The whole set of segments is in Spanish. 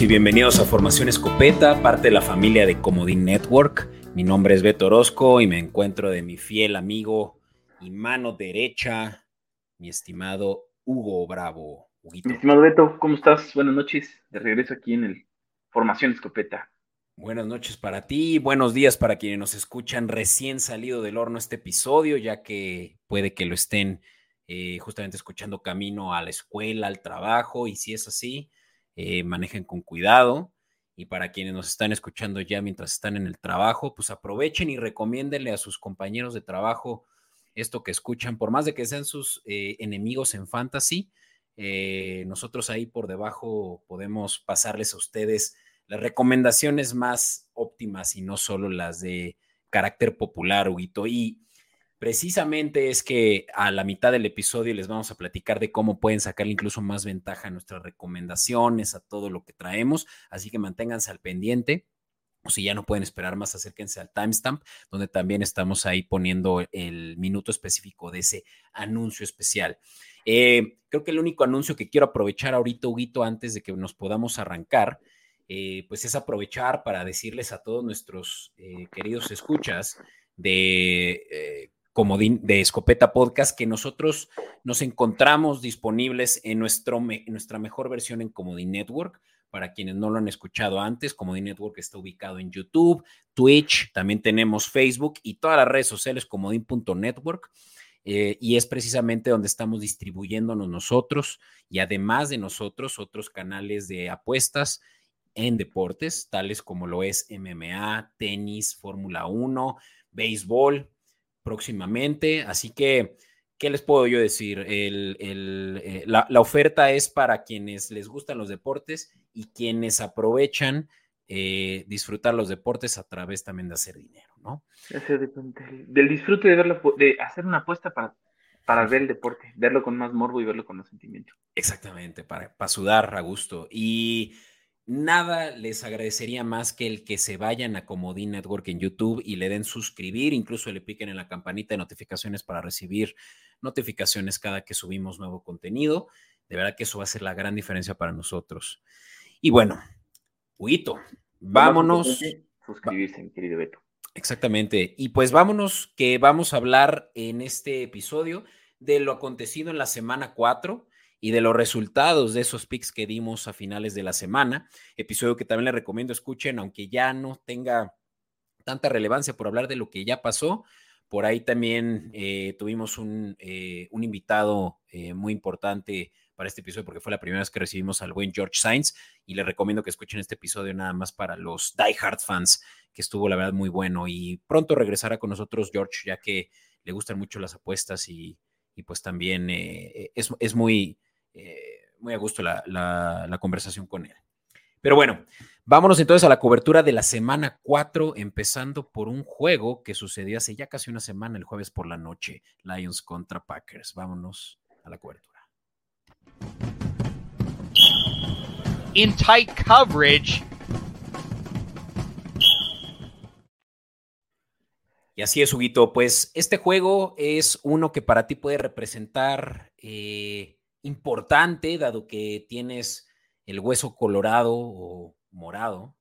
Y bienvenidos a Formación Escopeta, parte de la familia de Comodín Network. Mi nombre es Beto Orozco y me encuentro de mi fiel amigo y mano derecha, mi estimado Hugo Bravo. Mi estimado Beto, ¿cómo estás? Buenas noches. De regreso aquí en el Formación Escopeta. Buenas noches para ti, buenos días para quienes nos escuchan recién salido del horno este episodio, ya que puede que lo estén eh, justamente escuchando camino a la escuela, al trabajo, y si es así, eh, manejen con cuidado. Y para quienes nos están escuchando ya mientras están en el trabajo, pues aprovechen y recomiéndenle a sus compañeros de trabajo esto que escuchan, por más de que sean sus eh, enemigos en fantasy, nosotros ahí por debajo podemos pasarles a ustedes las recomendaciones más óptimas y no solo las de carácter popular, Huguito. Y precisamente es que a la mitad del episodio les vamos a platicar de cómo pueden sacarle incluso más ventaja a nuestras recomendaciones, a todo lo que traemos. Así que manténganse al pendiente. O si ya no pueden esperar más, acérquense al timestamp, donde también estamos ahí poniendo el minuto específico de ese anuncio especial. Eh, creo que el único anuncio que quiero aprovechar ahorita, Huguito, antes de que nos podamos arrancar, eh, pues es aprovechar para decirles a todos nuestros eh, queridos escuchas de Comodín, de Escopeta Podcast que nosotros nos encontramos disponibles en, nuestro, nuestra mejor versión en Comodín Network. Para quienes no lo han escuchado antes, Comodín Network está ubicado en YouTube, Twitch, también tenemos Facebook y todas las redes sociales comodín.network. y es precisamente donde estamos distribuyéndonos nosotros y además de nosotros otros canales de apuestas en deportes, tales como lo es MMA, tenis, Fórmula 1, béisbol próximamente. Así que, ¿qué les puedo yo decir? Eh, la, oferta es para quienes les gustan los deportes y quienes aprovechan eh, disfrutar los deportes a través también de hacer dinero, ¿no? Del, disfrute de, verlo, de hacer una apuesta para, para ver el deporte, verlo con más morbo y verlo con más sentimiento. Exactamente, para, para sudar a gusto. Y nada les agradecería más que el que se vayan a Comodín Network en YouTube y le den suscribir, incluso le piquen en la campanita de notificaciones para recibir notificaciones cada que subimos nuevo contenido. De verdad que eso va a ser la gran diferencia para nosotros. Y bueno, Huito, vámonos. Suscribirse, querido Beto. Exactamente. Y pues vámonos, que vamos a hablar en este episodio de lo acontecido en la semana 4 y de los resultados de esos picks que dimos a finales de la semana. Episodio que también les recomiendo escuchen, aunque ya no tenga tanta relevancia por hablar de lo que ya pasó. Por ahí también eh, tuvimos un, eh, un invitado eh, muy importante para este episodio porque fue la primera vez que recibimos al buen George Sainz y les recomiendo que escuchen este episodio nada más para los Die Hard fans, que estuvo la verdad muy bueno y pronto regresará con nosotros George ya que le gustan mucho las apuestas y, y pues también es, es, muy, eh, muy a gusto la, conversación con él. Pero bueno, vámonos entonces a la cobertura de la semana 4, empezando por un juego que sucedió hace ya casi una semana, el jueves por la noche, Lions contra Packers. Vámonos a la cobertura. In tight coverage. Y así es, Huguito. Pues este juego es uno que para ti puede representar eh, importante, dado que tienes el hueso colorado o morado.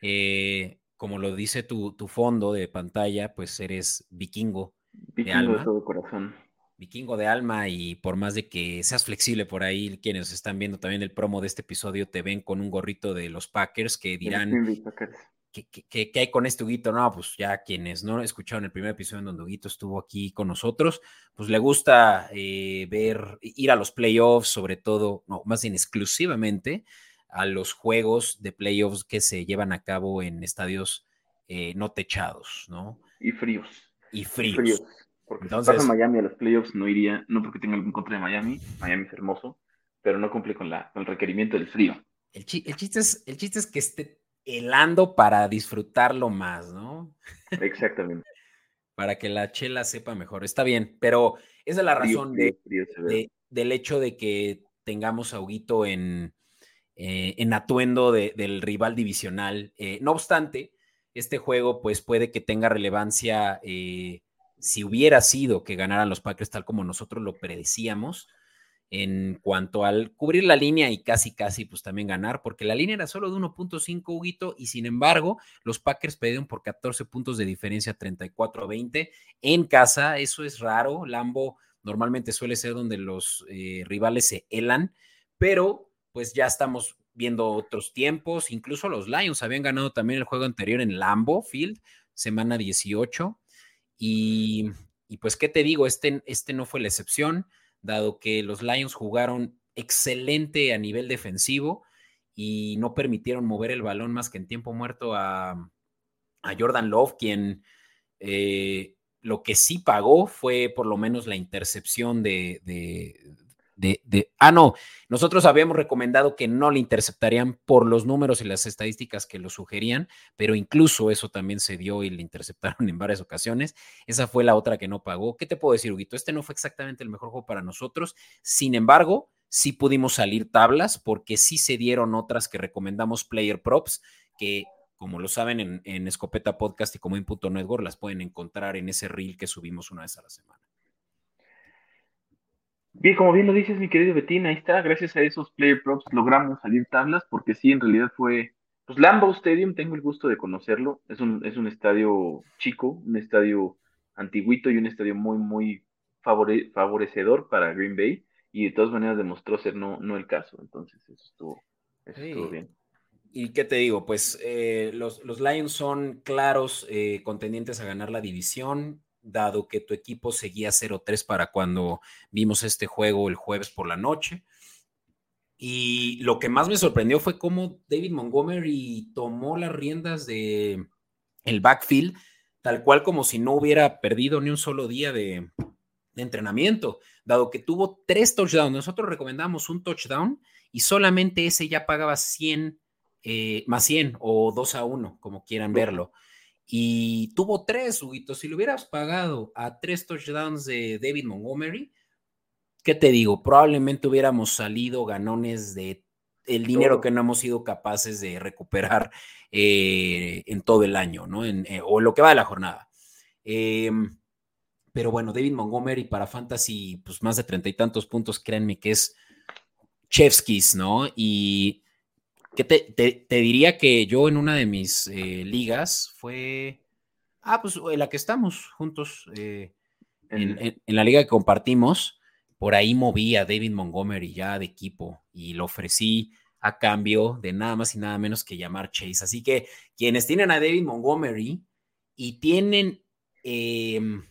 Eh, como lo dice tu, fondo de pantalla, pues eres vikingo, de alma. todo corazón. Vikingo de alma y por más de que seas flexible por ahí, quienes están viendo también el promo de este episodio te ven con un gorrito de los Packers que dirán, ¿Qué, hay con este Huguito? No, pues ya quienes no escucharon el primer episodio en donde Huguito estuvo aquí con nosotros, pues le gusta eh, ver, ir a los playoffs, sobre todo, no, más bien exclusivamente a los juegos de playoffs que se llevan a cabo en estadios eh, no techados, ¿no? Y fríos. Y fríos. Porque Entonces, si pasa Miami a los playoffs no iría, no porque tenga algo en contra de Miami, Miami es hermoso, pero no cumple con, la, con el requerimiento del frío. El, el, chiste es, el chiste es que esté helando para disfrutarlo más, ¿no? Exactamente. para que la chela sepa mejor. Está bien, pero esa es la razón de, del hecho de que tengamos a Huguito en, eh, en atuendo del rival divisional. Eh, no obstante, este juego pues puede que tenga relevancia eh, si hubiera sido que ganaran los Packers tal como nosotros lo predecíamos. En cuanto al cubrir la línea y casi, casi, pues también ganar, porque la línea era solo de 1.5, Huguito, y sin embargo, los Packers perdieron por 14 puntos de diferencia, 34 a 20 en casa. Eso es raro. Lambo normalmente suele ser donde los eh, rivales se helan, pero pues ya estamos viendo otros tiempos. Incluso los Lions habían ganado también el juego anterior en Lambo Field, semana 18. Y, y pues, ¿qué te digo? Este, este no fue la excepción dado que los Lions jugaron excelente a nivel defensivo y no permitieron mover el balón más que en tiempo muerto a, Jordan Love, quien eh, lo que sí pagó fue por lo menos la intercepción de, de, ah, no, nosotros habíamos recomendado que no le interceptarían por los números y las estadísticas que lo sugerían, pero incluso eso también se dio y le interceptaron en varias ocasiones. Esa fue la otra que no pagó. ¿Qué te puedo decir, Huguito? Este no fue exactamente el mejor juego para nosotros. Sin embargo, sí pudimos salir tablas porque sí se dieron otras que recomendamos player props que como lo saben en, Escopeta Podcast y como en Punto Network, las pueden encontrar en ese reel que subimos una vez a la semana. Bien, como bien lo dices, mi querido Betín, ahí está, gracias a esos player props logramos salir tablas, porque sí, en realidad fue, pues Lambeau Stadium, tengo el gusto de conocerlo, es un, es un estadio chico, un estadio antiguito y un estadio muy, muy favorecedor para Green Bay, y de todas maneras demostró ser no, no el caso, entonces eso estuvo, estuvo bien. ¿Y qué te digo? Pues eh, los, los, Lions son claros eh, contendientes a ganar la división dado que tu equipo seguía 0-3 para cuando vimos este juego el jueves por la noche. Y lo que más me sorprendió fue cómo David Montgomery tomó las riendas de el backfield, tal cual como si no hubiera perdido ni un solo día de, entrenamiento, dado que tuvo tres touchdowns. Nosotros recomendamos un touchdown y solamente ese ya pagaba 100 eh, más 100 o 2 a 1, como quieran verlo y tuvo tres, Huguito. Si le hubieras pagado a tres touchdowns de David Montgomery, ¿qué te digo? Probablemente hubiéramos salido ganones de el dinero que no hemos sido capaces de recuperar eh, en todo el año, ¿no? En, eh, o lo que va de la jornada. Em, pero bueno, David Montgomery para Fantasy, pues más de treinta y tantos puntos, créanme que es Chevskis, ¿no? Y que te, diría que yo en una de mis eh, ligas fue, ah, pues en la que estamos juntos, eh, en, la liga que compartimos, por ahí moví a David Montgomery ya de equipo y lo ofrecí a cambio de nada más y nada menos que llamar Chase. Así que quienes tienen a David Montgomery y tienen, em,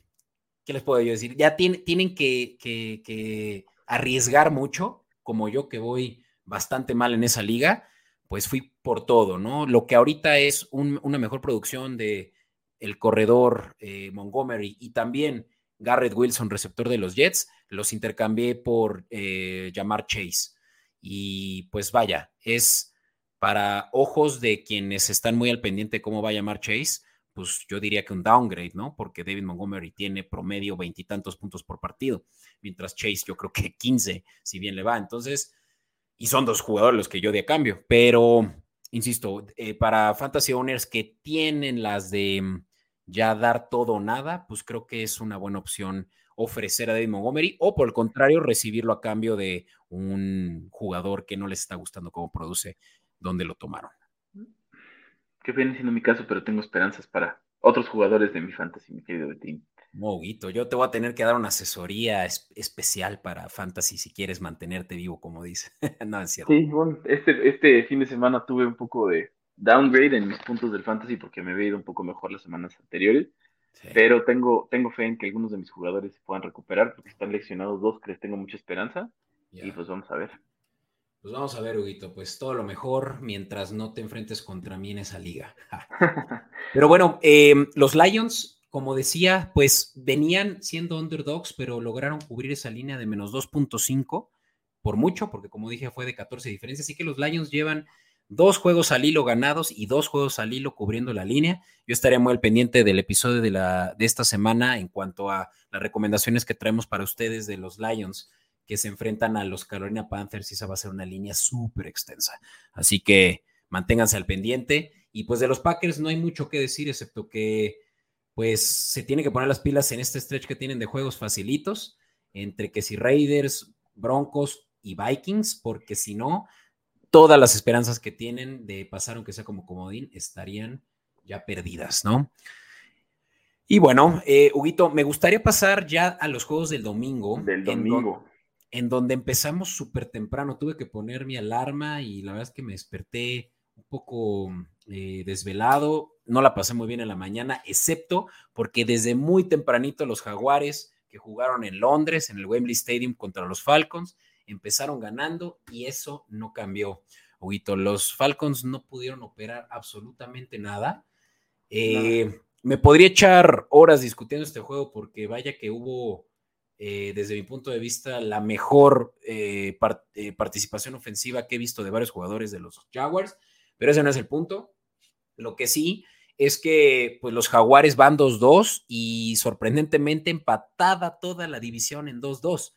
¿qué les puedo yo decir? Ya tienen que, que arriesgar mucho, como yo que voy bastante mal en esa liga pues fui por todo, ¿no? Lo que ahorita es una mejor producción de el corredor eh, Montgomery y también Garrett Wilson, receptor de los Jets, los intercambié por eh, llamar Chase. Y pues vaya, es para ojos de quienes están muy al pendiente cómo va a llamar Chase, pues yo diría que un downgrade, ¿no? Porque David Montgomery tiene promedio veintitantos puntos por partido, mientras Chase yo creo que 15, si bien le va. Entonces, y son dos jugadores los que yo di a cambio, pero insisto, eh, para fantasy owners que tienen las de mm, ya dar todo o nada, pues creo que es una buena opción ofrecer a David Montgomery o por el contrario recibirlo a cambio de un jugador que no les está gustando cómo produce, donde lo tomaron. Que viene siendo mi caso, pero tengo esperanzas para otros jugadores de mi fantasy, mi querido Betín. Moguito, yo te voy a tener que dar una asesoría especial para Fantasy si quieres mantenerte vivo, como dice. no, es cierto. Sí, bueno, este, este fin de semana tuve un poco de downgrade en mis puntos del Fantasy porque me había ido un poco mejor las semanas anteriores. Pero tengo, tengo fe en que algunos de mis jugadores se puedan recuperar porque están leccionados dos que les tengo mucha esperanza. Y pues vamos a ver. Pues vamos a ver, Huguito, pues todo lo mejor mientras no te enfrentes contra mí en esa liga. Pero bueno, em, los Lions como decía, pues venían siendo underdogs, pero lograron cubrir esa línea de menos 2.5 por mucho, porque como dije fue de 14 diferencias, así que los Lions llevan dos juegos al hilo ganados y dos juegos al hilo cubriendo la línea. Yo estaré muy al pendiente del episodio de, la, de esta semana en cuanto a las recomendaciones que traemos para ustedes de los Lions que se enfrentan a los Carolina Panthers y esa va a ser una línea súper extensa. Así que manténganse al pendiente. Y pues de los Packers no hay mucho que decir, excepto que pues se tiene que poner las pilas en este stretch que tienen de juegos facilitos, entre que si Raiders, Broncos y Vikings, porque si no, todas las esperanzas que tienen de pasar, aunque sea como comodín, estarían ya perdidas, ¿no? Y bueno, eh, Huguito, me gustaría pasar ya a los juegos del domingo. Del domingo. En, donde empezamos súper temprano. Tuve que poner mi alarma y la verdad es que me desperté un poco eh, desvelado. No la pasé muy bien en la mañana, excepto porque desde muy tempranito los Jaguares que jugaron en Londres, en el Wembley Stadium contra los Falcons, empezaron ganando y eso no cambió. Huguito, los Falcons no pudieron operar absolutamente nada. Eh, me podría echar horas discutiendo este juego porque vaya que hubo, eh, desde mi punto de vista, la mejor eh, participación ofensiva que he visto de varios jugadores de los Jaguars, pero ese no es el punto. Lo que sí es que pues, los Jaguares van 2-2 y sorprendentemente empatada toda la división en 2-2.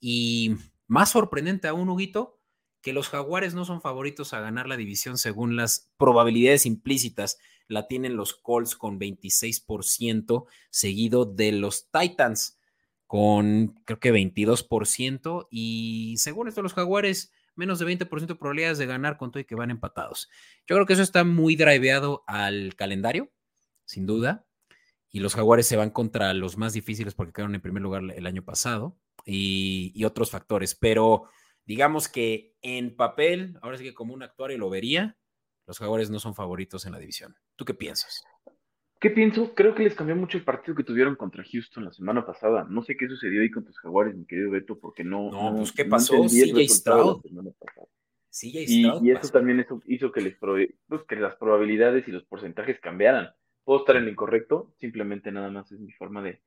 Y más sorprendente aún, Huguito, que los Jaguares no son favoritos a ganar la división según las probabilidades implícitas. La tienen los Colts con 26%, seguido de los Titans con creo que 22%. Y según esto, los Jaguares menos de 20% de probabilidades de ganar con todo y que van empatados. Yo creo que eso está muy driveado al calendario, sin duda. Y los Jaguares se van contra los más difíciles porque quedaron en primer lugar el año pasado y, otros factores. Pero digamos que en papel, ahora sí que como un actuario lo vería, los Jaguares no son favoritos en la división. ¿Tú qué piensas? ¿Qué pienso? Creo que les cambió mucho el partido que tuvieron contra Houston la semana pasada. No sé qué sucedió ahí con tus jaguares, mi querido Beto, porque no. No, pues qué pasó, sí, Stroud. Sí, y, y eso también eso hizo que, les pues, que las probabilidades y los porcentajes cambiaran. Puedo estar en lo incorrecto, simplemente nada más es mi forma de,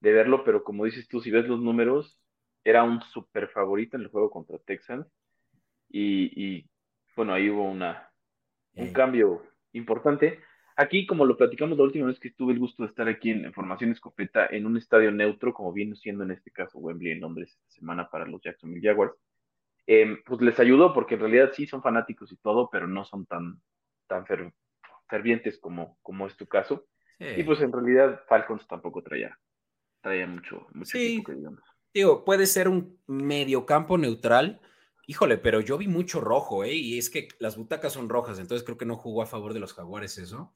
de verlo, pero como dices tú, si ves los números, era un súper favorito en el juego contra Texans. Y, y bueno, ahí hubo una, un cambio importante Aquí, como lo platicamos la última vez que tuve el gusto de estar aquí en, Formación Escopeta, en un estadio neutro, como viene siendo en este caso Wembley en Londres esta semana para los Jacksonville Jaguars, em, pues les ayudó porque en realidad sí son fanáticos y todo, pero no son tan, tan fervientes como, como es tu caso. Y pues en realidad Falcons tampoco traía, traía mucho, mucho sí. Digo, puede ser un mediocampo neutral, Híjole, pero yo vi mucho rojo, ¿eh? Y es que las butacas son rojas, entonces creo que no jugó a favor de los jaguares eso.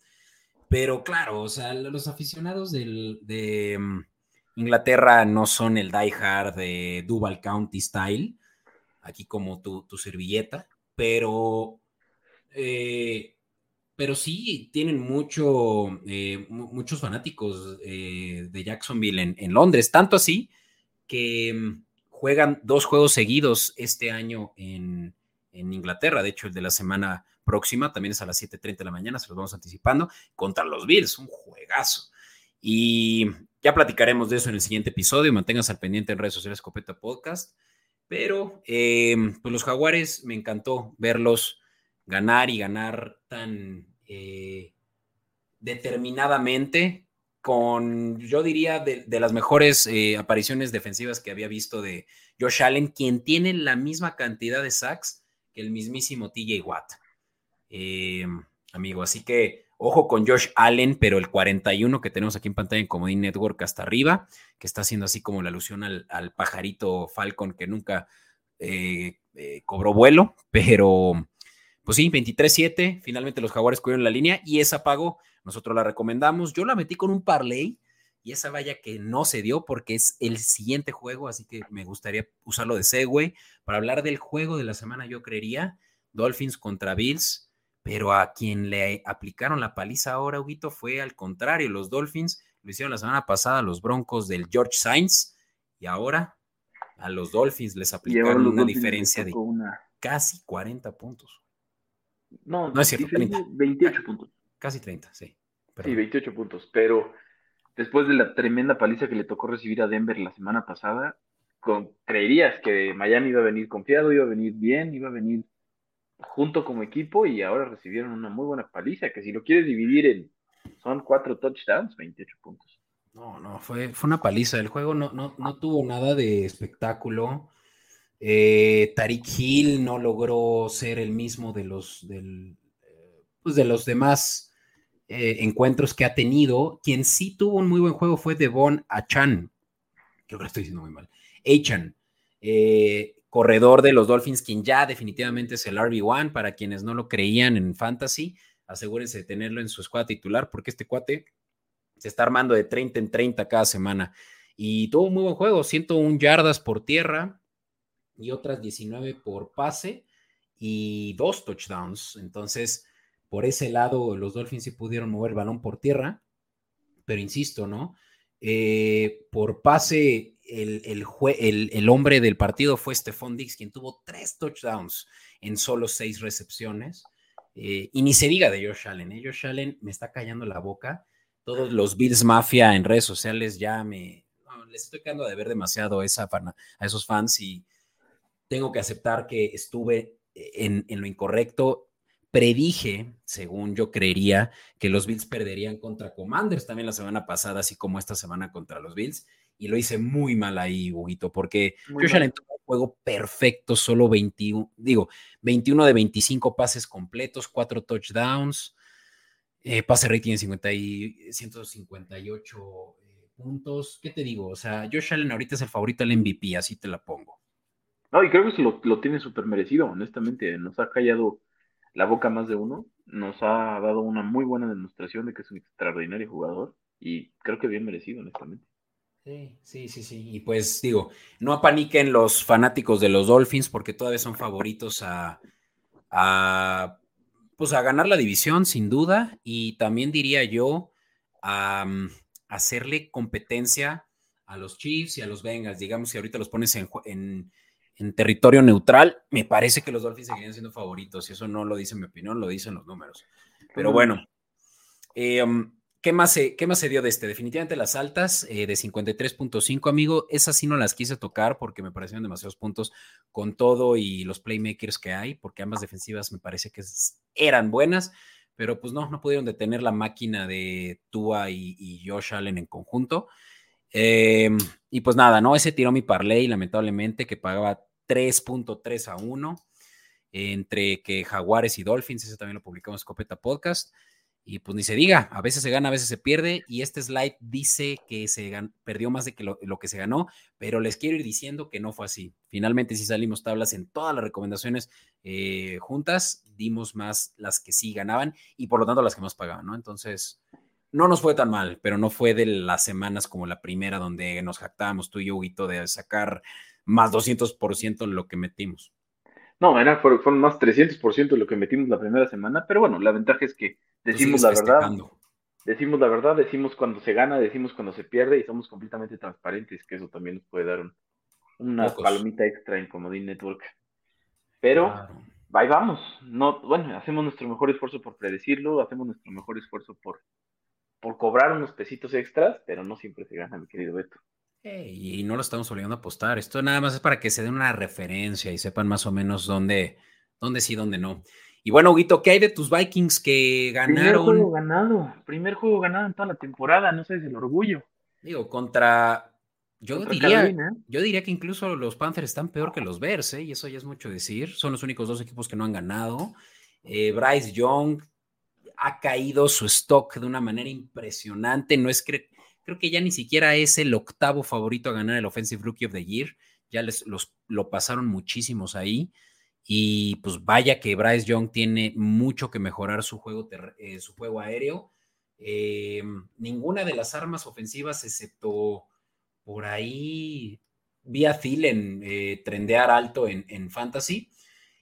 Pero claro, o sea, los aficionados de mm, Inglaterra no son el diehard de Duval County Style, aquí como tu, servilleta, pero, eh, pero sí tienen mucho, eh, muchos fanáticos eh, de Jacksonville en, en Londres, tanto así que mm, juegan dos juegos seguidos este año en, Inglaterra. De hecho, el de la semana próxima también es a las 7:30 de la mañana, se los vamos anticipando, contra los Bills, un juegazo. Y ya platicaremos de eso en el siguiente episodio. Manténganse al pendiente en redes sociales Escopeta Podcast. Pero eh, pues los Jaguares me encantó verlos ganar y ganar tan eh, determinadamente con, yo diría, de, las mejores eh, apariciones defensivas que había visto de Josh Allen, quien tiene la misma cantidad de sacks que el mismísimo TJ Watt, eh, amigo. Así que ojo con Josh Allen, pero el 41 que tenemos aquí en pantalla en Comodín Network hasta arriba, que está haciendo así como la alusión al, pajarito Falcon que nunca eh, cobró vuelo, pero pues sí, 23-7, finalmente los jaguares cubrieron la línea y esa pagó nosotros la recomendamos. Yo la metí con un parlay y esa vaya que no se dio porque es el siguiente juego, así que me gustaría usarlo de segue para hablar del juego de la semana, yo creería, Dolphins contra Bills, pero a quien le aplicaron la paliza ahora, Huguito, fue al contrario, los Dolphins lo hicieron la semana pasada los Broncos del George Sainz y ahora a los Dolphins les aplicaron una diferencia de casi 40 puntos. No, no es cierto, 28 puntos. Casi 30, sí. Sí, 28 puntos, pero después de la tremenda paliza que le tocó recibir a Denver la semana pasada, con, creerías que Miami iba a venir confiado, iba a venir bien, iba a venir junto como equipo y ahora recibieron una muy buena paliza, que si lo quieres dividir en, son cuatro touchdowns, 28 puntos. No, no, fue, fue una paliza. El juego no, no, no tuvo nada de espectáculo. Eh, Tariq Hill no logró ser el mismo de los, eh, pues de los demás eh, encuentros que ha tenido. Quien sí tuvo un muy buen juego fue Devon Achan. Creo que lo estoy diciendo muy mal. Achan. eh, corredor de los Dolphins, quien ya definitivamente es el RB1, para quienes no lo creían en Fantasy, asegúrense de tenerlo en su escuadra titular, porque este cuate se está armando de 30 en 30 cada semana. Y tuvo un muy buen juego, 101 yardas por tierra y otras 19 por pase y dos touchdowns. Entonces, por ese lado, los Dolphins sí pudieron mover el balón por tierra, pero insisto, ¿no? Eh, por pase, el, el, hombre del partido fue Stephon Dix, quien tuvo tres touchdowns en solo seis recepciones. Eh, y ni se diga de Josh Allen, ¿eh? Josh Allen me está callando la boca. Todos los Bills Mafia en redes sociales ya me. les estoy quedando de ver demasiado esa a esos fans y tengo que aceptar que estuve en, en lo incorrecto predije, según yo creería, que los Bills perderían contra Commanders también la semana pasada, así como esta semana contra los Bills. Y lo hice muy mal ahí, Huguito, porque Josh Allen tuvo un juego perfecto, solo 21, digo, 21 de 25 pases completos, 4 touchdowns, eh, pase rating de 50 y 158 eh, puntos. ¿Qué te digo? O sea, Josh Allen ahorita es el favorito del MVP, así te la pongo. No, y creo que lo, lo tiene súper merecido, honestamente. Nos ha callado la boca más de uno, nos ha dado una muy buena demostración de que es un extraordinario jugador y creo que bien merecido, honestamente. Sí, sí, sí, sí. Y pues digo, no apaniquen los fanáticos de los Dolphins porque todavía son favoritos a, a pues a ganar la división, sin duda. Y también diría yo a, hacerle competencia a los Chiefs y a los Bengals. Digamos, si ahorita los pones en, en, en territorio neutral, me parece que los Dolphins seguirían siendo favoritos. Y eso no lo dice mi opinión, lo dicen los números. Pero bueno, eh, um, ¿qué, más se, ¿qué más se dio de este? Definitivamente las altas eh, de 53.5, amigo. Esas sí no las quise tocar porque me parecieron demasiados puntos con todo y los playmakers que hay, porque ambas defensivas me parece que eran buenas. Pero pues no, no pudieron detener la máquina de Tua y, Josh Allen en conjunto. Eh, y pues nada, ¿no? Ese tiró mi parlay, lamentablemente, que pagaba 3.3 a 1 entre que Jaguares y Dolphins, eso también lo publicamos en Escopeta Podcast. Y pues ni se diga, a veces se gana, a veces se pierde. Y este slide dice que se perdió más de que lo, que se ganó, pero les quiero ir diciendo que no fue así. Finalmente, si salimos tablas en todas las recomendaciones eh, juntas, dimos más las que sí ganaban y por lo tanto las que más pagaban, ¿no? Entonces, no nos fue tan mal, pero no fue de las semanas como la primera donde nos jactábamos tú y yo, Huguito, de sacar más 200% lo que metimos. No, era, fueron, más 300% de lo que metimos la primera semana, pero bueno, la ventaja es que decimos la verdad. Decimos la verdad, decimos cuando se gana, decimos cuando se pierde y somos completamente transparentes, que eso también nos puede dar una palomita extra en Comodín Network. Pero ahí vamos. No, bueno, hacemos nuestro mejor esfuerzo por predecirlo, hacemos nuestro mejor esfuerzo por, por cobrar unos pesitos extras, pero no siempre se gana, mi querido Beto y no lo estamos obligando a apostar. Esto nada más es para que se den una referencia y sepan más o menos dónde, dónde sí, dónde no. Y bueno, Huguito, ¿qué hay de tus Vikings que ganaron? Primer juego ganado, primer juego ganado en toda la temporada, no sé, es el orgullo. Digo, contra. Yo diría, yo diría que incluso los Panthers están peor que los Bears, ¿eh? y eso ya es mucho decir. Son los únicos dos equipos que no han ganado. Eh, Bryce Young ha caído su stock de una manera impresionante. No es que creo que ya ni siquiera es el octavo favorito a ganar el Offensive Rookie of the Year. Ya les los, lo pasaron muchísimos ahí. Y pues vaya que Bryce Young tiene mucho que mejorar su juego, eh, su juego aéreo. Eh, ninguna de las armas ofensivas, excepto por ahí, vía Thielen eh, trendear alto en, en, Fantasy.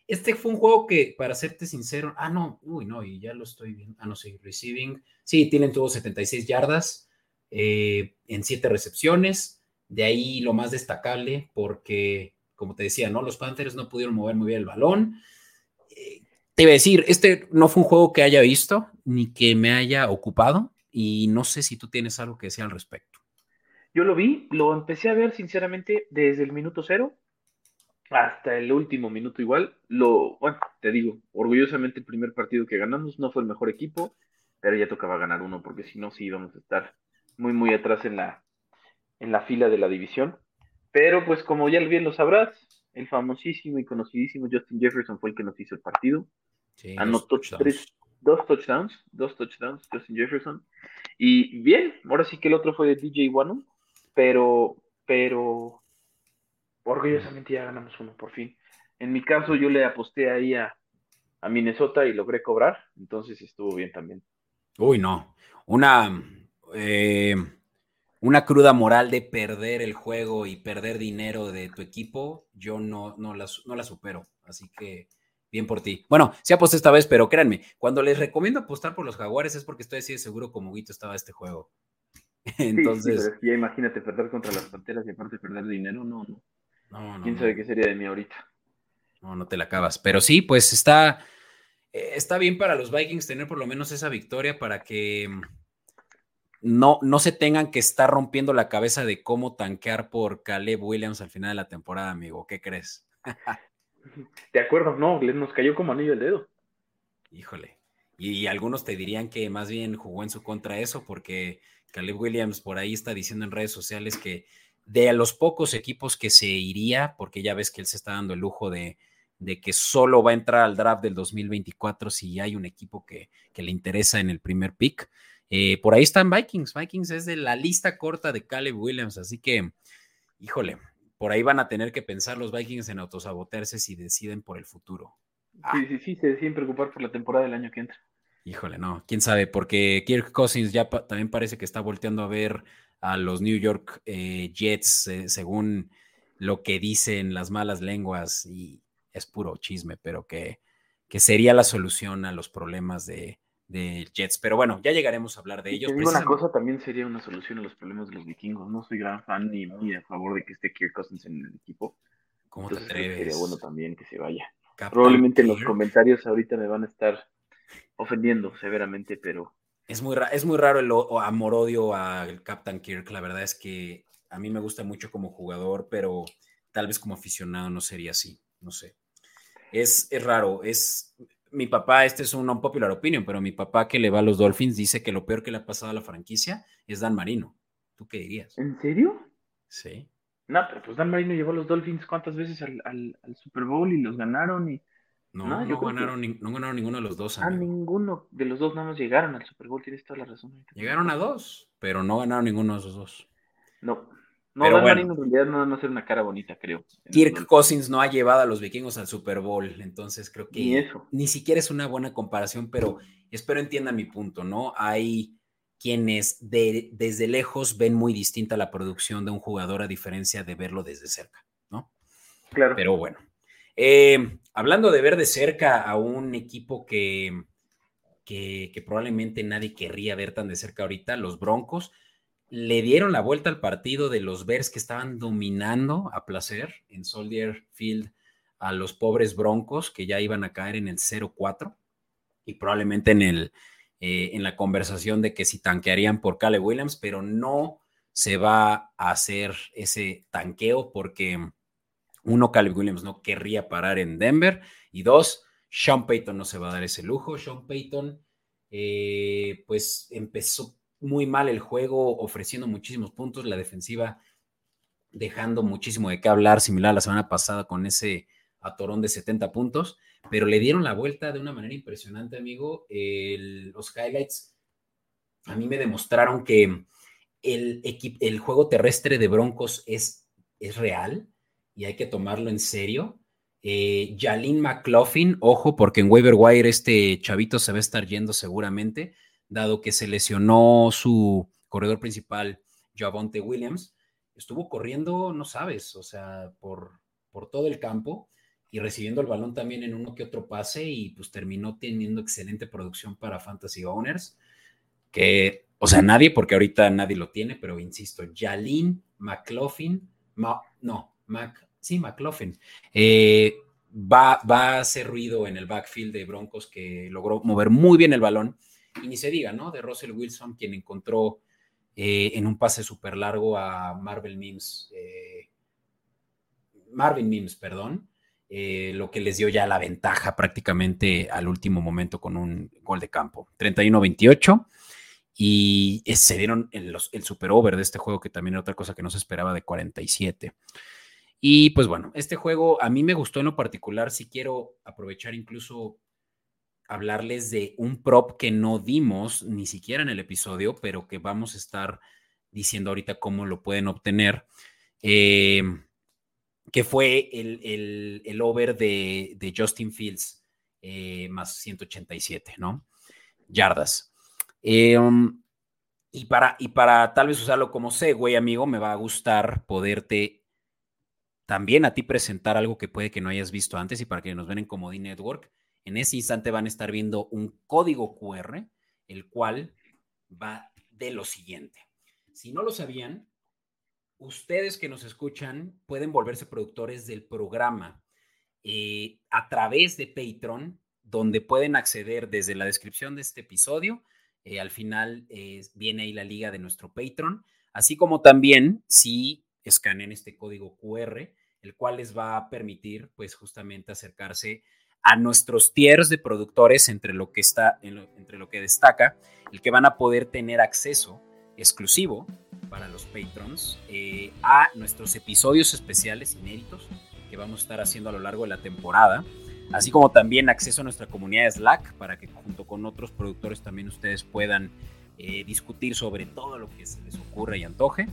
Este fue un juego que, para serte sincero, ah, no, uy, no, y ya lo estoy viendo. Ah, no, sí, receiving. Sí, tienen tuvo 76 yardas. Eh, en siete recepciones. De ahí lo más destacable, porque, como te decía, ¿no? Los Panthers no pudieron mover muy bien el balón. Eh, te iba a decir, este no fue un juego que haya visto ni que me haya ocupado, y no sé si tú tienes algo que decir al respecto. Yo lo vi, lo empecé a ver sinceramente desde el minuto cero hasta el último minuto igual. Lo, bueno, te digo, orgullosamente el primer partido que ganamos no fue el mejor equipo, pero ya tocaba ganar uno porque si no sí íbamos a estar muy, muy atrás en la, en la fila de la división. Pero pues como ya bien lo sabrás, el famosísimo y conocidísimo Justin Jefferson fue el que nos hizo el partido. Anotó tres, dos touchdowns, dos touchdowns Justin Jefferson. Y bien, ahora sí que el otro fue de DJ Wanu, pero, pero orgullosamente ya ganamos uno, por fin. En mi caso, yo le aposté ahí a, a Minnesota y logré cobrar, entonces estuvo bien también. Uy, no. Una, eh, una cruda moral de perder el juego y perder dinero de tu equipo, yo no, no, la, no la supero. Así que bien por ti. Bueno, sí aposté esta vez, pero créanme, cuando les recomiendo apostar por los jaguares es porque estoy así de seguro como Guito estaba este juego. Entonces. Sí, ya imagínate perder contra las panteras y aparte perder dinero, no, no. no, ¿Quién sabe qué sería de mí ahorita? No, no te la acabas. Pero sí, pues está, eh, está bien para los Vikings tener por lo menos esa victoria para que mm, no, no se tengan que estar rompiendo la cabeza de cómo tanquear por Caleb Williams al final de la temporada, amigo. ¿Qué crees? de acuerdo, no, nos cayó como anillo el dedo. Híjole. Y, algunos te dirían que más bien jugó en su contra eso, porque Caleb Williams por ahí está diciendo en redes sociales que de los pocos equipos que se iría, porque ya ves que él se está dando el lujo de, de que solo va a entrar al draft del 2024 si hay un equipo que, le interesa en el primer pick. Eh, por ahí están Vikings. Vikings es de la lista corta de Caleb Williams, así que, híjole, por ahí van a tener que pensar los Vikings en autosabotearse si deciden por el futuro. Ah. Sí, sí, sí, se deciden preocupar por la temporada del año que entra. Híjole, no, quién sabe, porque Kirk Cousins ya también parece que está volteando a ver a los New York eh, Jets, eh, según lo que dicen las malas lenguas, y es puro chisme, pero que, que sería la solución a los problemas de, Jets. Pero bueno, ya llegaremos a hablar de ellos. una cosa también sería una solución a los problemas de los vikingos. No soy gran fan ni muy a favor de que esté Kirk Cousins en el equipo. ¿Cómo te atreves? Sería bueno también que se vaya. Probablemente en los comentarios ahorita me van a estar ofendiendo severamente, pero... Es muy, es muy raro el amor-odio al Captain Kirk. La verdad es que a mí me gusta mucho como jugador, pero tal vez como aficionado no sería así. No sé. Es, es raro. Es, mi papá, este es un unpopular opinion, pero mi papá que le va a los Dolphins dice que lo peor que le ha pasado a la franquicia es Dan Marino. ¿Tú qué dirías? ¿En serio? Sí. No, pero pues Dan Marino llevó a los Dolphins cuántas veces al, al, Super Bowl y los ganaron y... No, no, ganaron, no ganaron ninguno de los dos. Ah, ninguno de los dos no nos llegaron al Super Bowl, tienes toda la razón. Llegaron a dos, pero no ganaron ninguno de esos dos. No, no, pero bueno, en realidad no va a ser una cara bonita, creo. Kirk Cousins no ha llevado a los vikingos al Super Bowl, entonces creo que ni, eso. ni siquiera es una buena comparación, pero espero entiendan mi punto, ¿no? Hay quienes de, desde lejos ven muy distinta la producción de un jugador a diferencia de verlo desde cerca, ¿no? Claro. Pero bueno, eh, hablando de ver de cerca a un equipo que, que, que probablemente nadie querría ver tan de cerca ahorita, los Broncos le dieron la vuelta al partido de los Bears que estaban dominando a placer en Soldier Field a los pobres Broncos que ya iban a caer en el 0-4 y probablemente en, el, eh, en la conversación de que si tanquearían por Caleb Williams, pero no se va a hacer ese tanqueo porque uno, Caleb Williams no querría parar en Denver y dos, Sean Payton no se va a dar ese lujo. Sean Payton, eh, pues empezó muy mal el juego, ofreciendo muchísimos puntos, la defensiva dejando muchísimo de qué hablar, similar a la semana pasada con ese atorón de 70 puntos, pero le dieron la vuelta de una manera impresionante, amigo. los highlights a mí me demostraron que el, el juego terrestre de Broncos es, es real y hay que tomarlo en serio. Eh, Jalin McLaughlin, ojo, porque en waiver wire este chavito se va a estar yendo seguramente dado que se lesionó su corredor principal, Javonte Williams, estuvo corriendo, no sabes, o sea, por, por todo el campo y recibiendo el balón también en uno que otro pase y pues terminó teniendo excelente producción para Fantasy Owners, que, o sea, nadie, porque ahorita nadie lo tiene, pero insisto, Jalin McLaughlin, no, Mac, sí, McLaughlin, eh, va, va a hacer ruido en el backfield de Broncos que logró mover muy bien el balón y ni se diga, ¿no? De Russell Wilson, quien encontró eh, en un pase súper largo a Marvel Mims, eh, Marvin Mims, perdón, eh, lo que les dio ya la ventaja prácticamente al último momento con un gol de campo. 31-28 y se dieron el, el super over de este juego, que también era otra cosa que no se esperaba de 47. Y pues bueno, este juego a mí me gustó en lo particular, si quiero aprovechar incluso hablarles de un prop que no dimos ni siquiera en el episodio, pero que vamos a estar diciendo ahorita cómo lo pueden obtener. Eh, que fue el, el, over de, de, Justin Fields, eh, más 187, ¿no? Yardas. Um, y, para, y para tal vez usarlo como güey, amigo, me va a gustar poderte también a ti presentar algo que puede que no hayas visto antes y para que nos ven en Comedy Network. En ese instante van a estar viendo un código QR, el cual va de lo siguiente. Si no lo sabían, ustedes que nos escuchan pueden volverse productores del programa eh, a través de Patreon, donde pueden acceder desde la descripción de este episodio. Eh, al final eh, viene ahí la liga de nuestro Patreon, así como también si escanean este código QR, el cual les va a permitir, pues, justamente acercarse a nuestros tiers de productores entre lo que está, entre lo que destaca, el que van a poder tener acceso exclusivo para los patrons eh, a nuestros episodios especiales inéditos que vamos a estar haciendo a lo largo de la temporada, así como también acceso a nuestra comunidad de Slack para que junto con otros productores también ustedes puedan eh, discutir sobre todo lo que se les ocurra y antoje.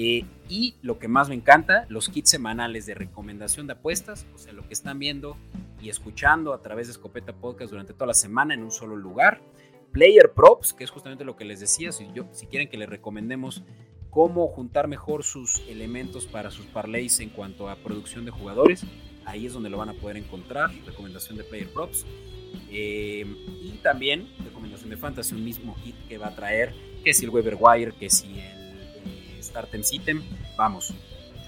Eh, y lo que más me encanta, los kits semanales de recomendación de apuestas, o sea, lo que están viendo y escuchando a través de Escopeta Podcast durante toda la semana en un solo lugar. Player Props, que es justamente lo que les decía, si, yo, si quieren que les recomendemos cómo juntar mejor sus elementos para sus parlays en cuanto a producción de jugadores, ahí es donde lo van a poder encontrar, recomendación de Player Props. Eh, y también recomendación de Fantasy, un mismo kit que va a traer, que si el Weber Wire, que si el Startem Sitem, vamos.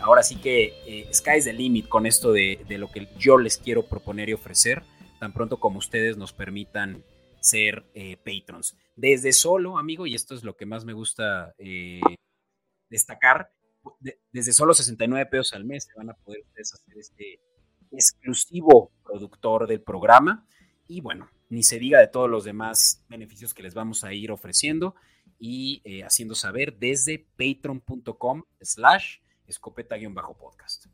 Ahora sí que eh, sky's the limit con esto de, lo que yo les quiero proponer y ofrecer, tan pronto como ustedes nos permitan ser eh, patrons. Desde solo, amigo, y esto es lo que más me gusta eh, destacar, desde solo 69 pesos al mes se van a poder ustedes hacer este exclusivo productor del programa. Y bueno, ni se diga de todos los demás beneficios que les vamos a ir ofreciendo y eh, haciendo saber desde patreon.com slash escopeta-podcast.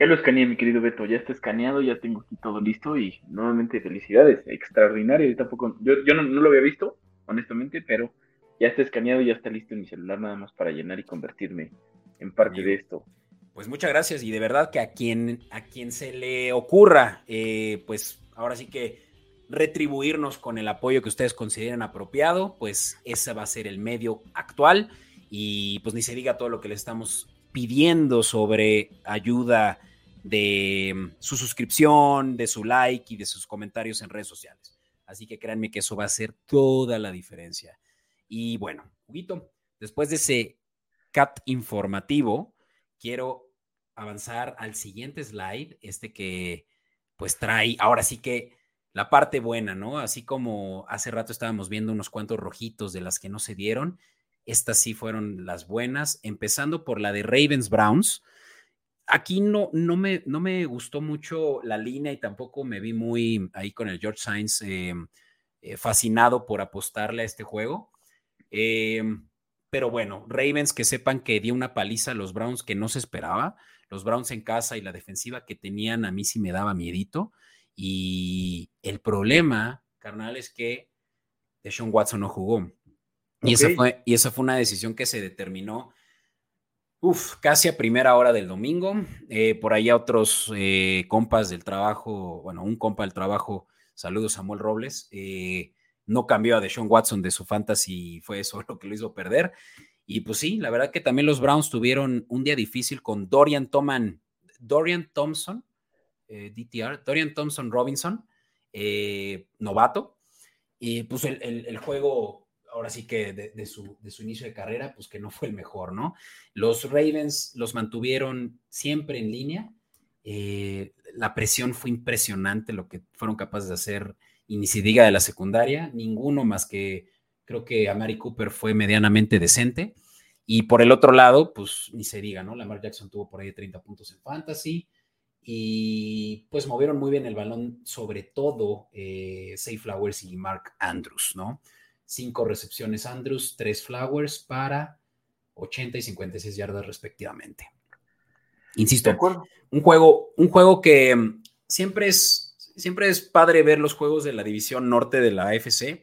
Ya lo escaneé, mi querido Beto, ya está escaneado, ya tengo aquí todo listo y nuevamente felicidades, extraordinario. Yo tampoco, yo, yo no, lo había visto, honestamente, pero ya está escaneado, ya está listo en mi celular nada más para llenar y convertirme en parte de esto. Pues muchas gracias y de verdad que a quien, a quien se le ocurra, eh, pues ahora sí que retribuirnos con el apoyo que ustedes consideren apropiado, pues ese va a ser el medio actual y pues ni se diga todo lo que le estamos pidiendo sobre ayuda de mm, su suscripción, de su like y de sus comentarios en redes sociales. Así que créanme que eso va a hacer toda la diferencia. Y bueno, Huguito, después de ese cat informativo, quiero avanzar al siguiente slide, este que pues trae, ahora sí que la parte buena, ¿no? Así como hace rato estábamos viendo unos cuantos rojitos de las que no se dieron, estas sí fueron las buenas, empezando por la de Ravens Browns. Aquí no, no, me, no me gustó mucho la línea y tampoco me vi muy ahí con el George Sainz eh, eh, fascinado por apostarle a este juego. Eh, pero bueno, Ravens que sepan que dio una paliza a los Browns que no se esperaba. Los Browns en casa y la defensiva que tenían a mí sí me daba miedito. Y el problema, carnal, es que Deshaun Watson no jugó. Y, esa fue, y esa fue una decisión que se determinó uf, casi a primera hora del domingo. Eh, por ahí otros eh, compas del trabajo, bueno, un compa del trabajo, saludos Samuel Robles, eh, no cambió a Deshaun Watson de su fantasy, fue eso lo que lo hizo perder. Y pues sí, la verdad que también los Browns tuvieron un día difícil con Dorian Toman, Dorian Thompson, eh, DTR, Dorian Thompson Robinson, eh, novato, y pues el, juego, ahora sí que de, su, de, su, inicio de carrera, pues que no fue el mejor, ¿no? Los Ravens los mantuvieron siempre en línea, eh, la presión fue impresionante lo que fueron capaces de hacer, y ni se diga de la secundaria, ninguno más que creo que a Mari Cooper fue medianamente decente. Y por el otro lado, pues ni se diga, ¿no? Lamar Jackson tuvo por ahí 30 puntos en fantasy y pues movieron muy bien el balón, sobre todo eh, Flowers y Mark Andrews, ¿no? Cinco recepciones Andrews, tres Flowers para 80 y 56 yardas respectivamente. Insisto, un juego, un juego que mm, siempre es, siempre es padre ver los juegos de la división norte de la AFC,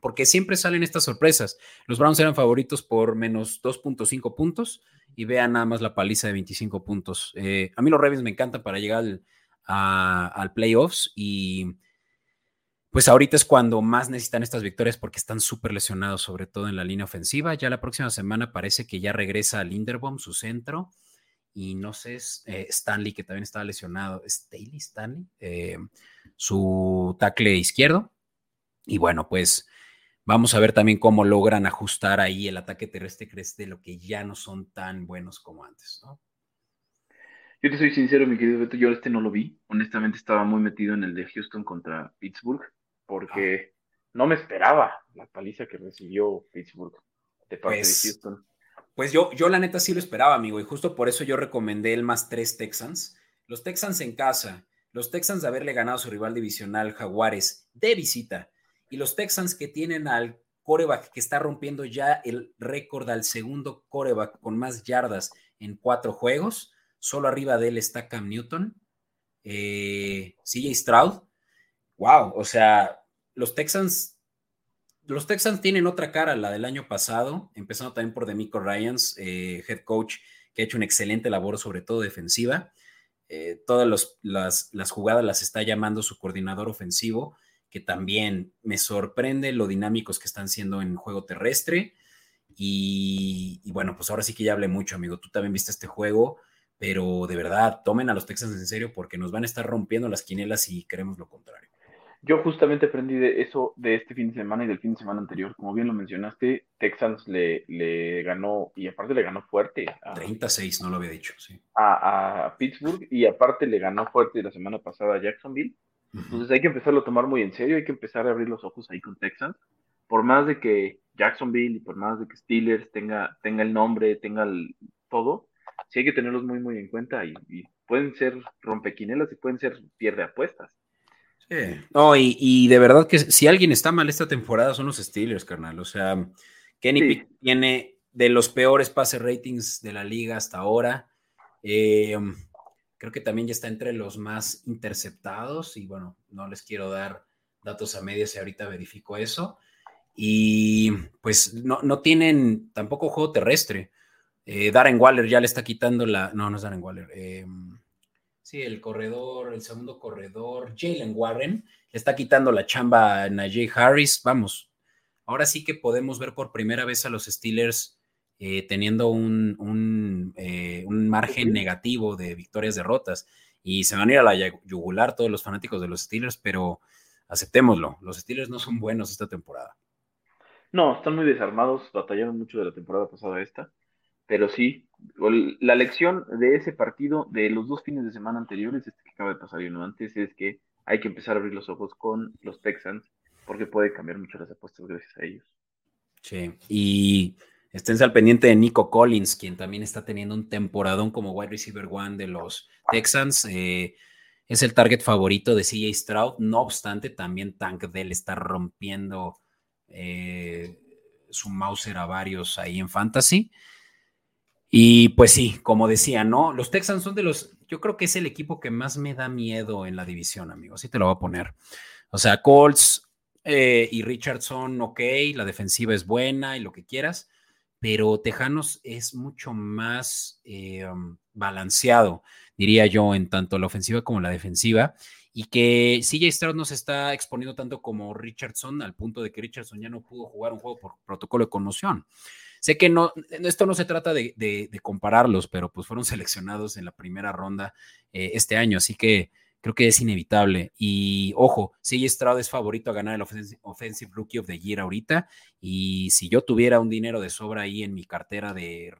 porque siempre salen estas sorpresas. Los Browns eran favoritos por menos 2.5 puntos y vean nada más la paliza de 25 puntos. Eh, a mí los Ravens me encantan para llegar al, al playoffs y pues ahorita es cuando más necesitan estas victorias porque están súper lesionados, sobre todo en la línea ofensiva. Ya la próxima semana parece que ya regresa a Linderbaum, su centro, y no sé, eh, Stanley, que también estaba lesionado, Staley Stanley, eh, su tackle izquierdo. Y bueno, pues vamos a ver también cómo logran ajustar ahí el ataque terrestre de lo que ya no son tan buenos como antes, ¿no? Yo te soy sincero, mi querido Beto, yo este no lo vi. Honestamente estaba muy metido en el de Houston contra Pittsburgh, porque no me esperaba la paliza que recibió Pittsburgh de parte de pues, Houston. Pues yo, yo la neta sí lo esperaba, amigo, y justo por eso yo recomendé el más tres Texans. Los Texans en casa, los Texans de haberle ganado a su rival divisional Jaguares de visita, y los Texans que tienen al coreback que está rompiendo ya el récord al segundo coreback con más yardas en cuatro juegos Solo arriba de él está Cam Newton, eh, CJ Stroud. Wow, o sea, los Texans, los Texans tienen otra cara, la del año pasado, empezando también por Demico Ryans, eh, head coach, que ha hecho una excelente labor, sobre todo defensiva. Eh, todas las, las jugadas las está llamando su coordinador ofensivo, que también me sorprende lo dinámicos que están siendo en juego terrestre. Y, y, bueno, pues ahora sí que ya hablé mucho, amigo. Tú también viste este juego pero de verdad, tomen a los Texans en serio porque nos van a estar rompiendo las quinelas si queremos lo contrario. Yo justamente aprendí de eso de este fin de semana y del fin de semana anterior. Como bien lo mencionaste, Texans le, le ganó, y aparte le ganó fuerte. A, 36, no lo había dicho, sí. A, a, Pittsburgh, y aparte le ganó fuerte la semana pasada a Jacksonville. Entonces hay que empezarlo a tomar muy en serio, hay que empezar a abrir los ojos ahí con Texans. Por más de que Jacksonville y por más de que Steelers tenga, tenga el nombre, tenga el, todo, sí hay que tenerlos muy, muy en cuenta y, pueden ser rompequinelas y pueden ser pierde apuestas. Sí. No, y, de verdad que si alguien está mal esta temporada son los Steelers, carnal. O sea, Kenny tiene de los peores pase ratings de la liga hasta ahora. Eh, creo que también ya está entre los más interceptados y bueno, no les quiero dar datos a medias y ahorita verifico eso. Y pues no, no tienen tampoco juego terrestre. Eh, Darren Waller ya le está quitando la. No, no es Darren Waller. Em, sí, el corredor, el segundo corredor, Jalen Warren, le está quitando la chamba a Najee Harris. Vamos, ahora sí que podemos ver por primera vez a los Steelers eh, teniendo un, un, eh, un margen negativo de victorias-derrotas. Y se van a ir a la yugular todos los fanáticos de los Steelers, pero aceptémoslo, los Steelers no son buenos esta temporada. No, están muy desarmados, batallaron mucho de la temporada pasada esta. Pero sí, la lección de ese partido, de los dos fines de semana anteriores, este que acaba de pasar y uno antes, es que hay que empezar a abrir los ojos con los Texans, porque puede cambiar mucho las apuestas gracias a ellos. Sí, y esténse al pendiente de Nico Collins, quien también está teniendo un temporadón como wide receiver one de los Texans. Eh, es el target favorito de CJ Stroud, no obstante, también Tank Dell está rompiendo eh, su Mauser a varios ahí en Fantasy. Y pues sí, como decía, ¿no? Los Texans son de los, yo creo que es el equipo que más me da miedo en la división, amigo. Así te lo voy a poner. O sea, Colts eh, y Richardson, ok, la defensiva es buena y lo que quieras, pero Tejanos es mucho más eh, um, balanceado, diría yo, en tanto la ofensiva como la defensiva. Y que CJ Stroud no se está exponiendo tanto como Richardson, al punto de que Richardson ya no pudo jugar un juego por protocolo de conmoción. Sé que no, esto no se trata de, compararlos, pero pues fueron seleccionados en la primera ronda eh, este año, así que creo que es inevitable. Y ojo, CJ Stroud es favorito a ganar el Offensive, Rookie of the Year ahorita. Y si yo tuviera un dinero de sobra ahí en mi cartera de,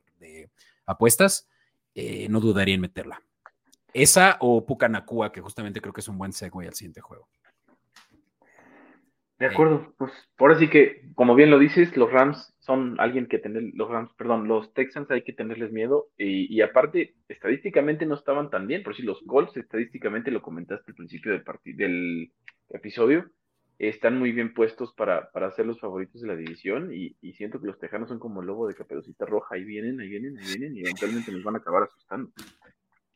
apuestas, eh, no dudaría en meterla. Esa o Pucanacua, que justamente creo que es un buen segue al siguiente juego. De acuerdo, pues por así que, como bien lo dices, los Rams son alguien que tener, los Rams, perdón, los Texans hay que tenerles miedo y, aparte, estadísticamente no estaban tan bien, por si los Colts, estadísticamente lo comentaste al principio del, del episodio, están muy bien puestos para, para ser los favoritos de la división y, siento que los Tejanos son como el lobo de caperucita roja, ahí vienen, ahí vienen, ahí vienen y eventualmente nos van a acabar asustando.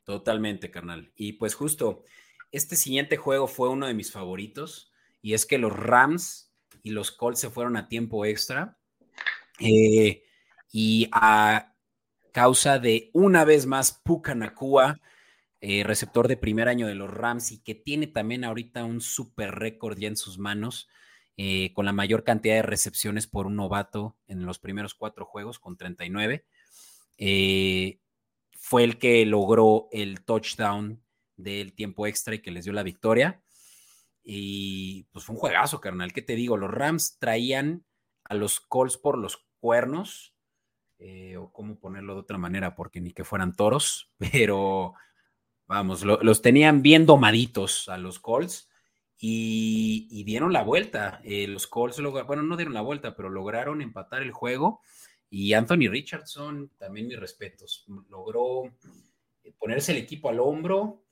Totalmente, carnal. Y pues justo, este siguiente juego fue uno de mis favoritos y es que los Rams y los Colts se fueron a tiempo extra. Eh, y a causa de una vez más Puka Nakua, eh, receptor de primer año de los Rams y que tiene también ahorita un super récord ya en sus manos, eh, con la mayor cantidad de recepciones por un novato en los primeros cuatro juegos, con 39. Eh, fue el que logró el touchdown del tiempo extra y que les dio la victoria. Y pues fue un juegazo, carnal. ¿Qué te digo? Los Rams traían a los Colts por los cuernos, eh, o cómo ponerlo de otra manera, porque ni que fueran toros, pero vamos, los tenían bien domaditos a los Colts y, dieron la vuelta. Eh, los Colts, bueno, no dieron la vuelta, pero lograron empatar el juego. Y Anthony Richardson, también mis respetos, logró ponerse el equipo al hombro,